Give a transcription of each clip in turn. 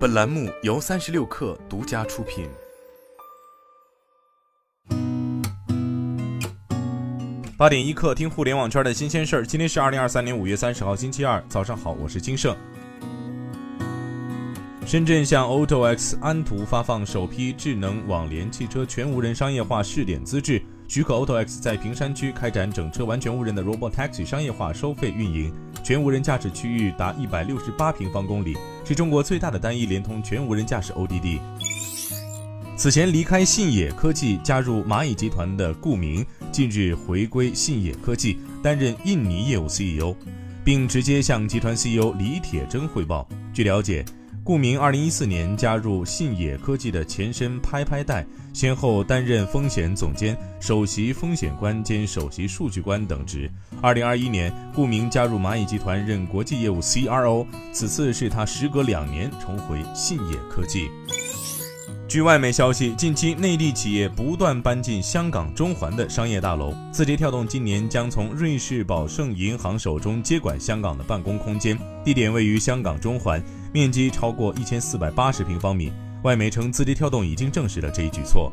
本栏目由三十六氪独家出品。八点一刻，听互联网圈的新鲜事儿。今天是二零二三年五月三十号，星期二，早上好，我是金盛。深圳向 AutoX 安图发放首批智能网联汽车全无人商业化试点资质，许可 AutoX 在坪山区开展整车完全无人的 Robot Taxi 商业化收费运营。全无人驾驶区域达一百六十八平方公里，是中国最大的单一联通全无人驾驶 ODD。此前离开信野科技加入蚂蚁集团的顾明，近日回归信野科技，担任印尼业务 CEO，并直接向集团 CEO 李铁铮汇报。据了解。顾名二零一四年加入信野科技的前身拍拍贷，先后担任风险总监、首席风险官兼首席数据官等职。二零二一年，顾名加入蚂蚁集团任国际业务 CRO，此次是他时隔两年重回信野科技。据外媒消息，近期内地企业不断搬进香港中环的商业大楼。字节跳动今年将从瑞士宝盛银行手中接管香港的办公空间，地点位于香港中环，面积超过一千四百八十平方米。外媒称，字节跳动已经证实了这一举措。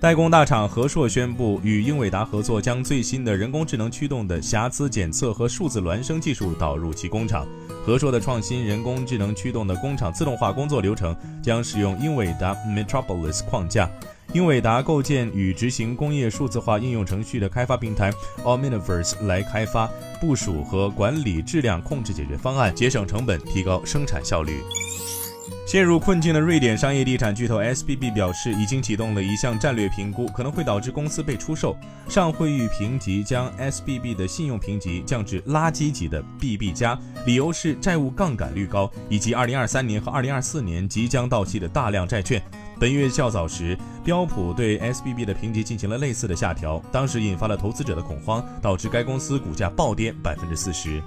代工大厂和硕宣布与英伟达合作，将最新的人工智能驱动的瑕疵检测和数字孪生技术导入其工厂。和硕的创新人工智能驱动的工厂自动化工作流程将使用英伟达 Metropolis 框架。英伟达构建与执行工业数字化应用程序的开发平台 Omniverse 来开发、部署和管理质量控制解决方案，节省成本，提高生产效率。陷入困境的瑞典商业地产巨头 SBB 表示，已经启动了一项战略评估，可能会导致公司被出售。上会誉评级将 SBB 的信用评级降至垃圾级的 BB 加，理由是债务杠杆率高，以及2023年和2024年即将到期的大量债券。本月较早时，标普对 SBB 的评级进行了类似的下调，当时引发了投资者的恐慌，导致该公司股价暴跌百分之四十。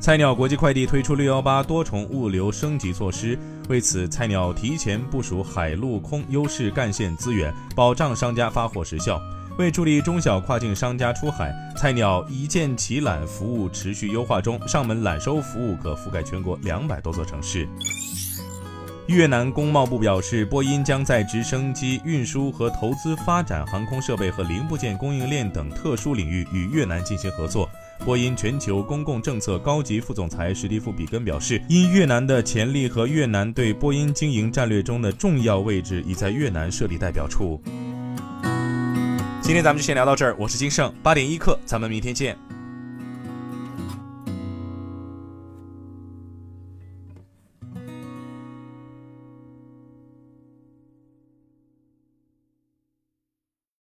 菜鸟国际快递推出六幺八多重物流升级措施，为此，菜鸟提前部署海陆空优势干线资源，保障商家发货时效。为助力中小跨境商家出海，菜鸟一键起揽服务持续优化中，上门揽收服务可覆盖全国两百多座城市。越南工贸部表示，波音将在直升机运输和投资发展、航空设备和零部件供应链等特殊领域与越南进行合作。波音全球公共政策高级副总裁史蒂夫·比根表示，因越南的潜力和越南对波音经营战略中的重要位置，已在越南设立代表处。今天咱们就先聊到这儿，我是金盛，八点一刻，咱们明天见。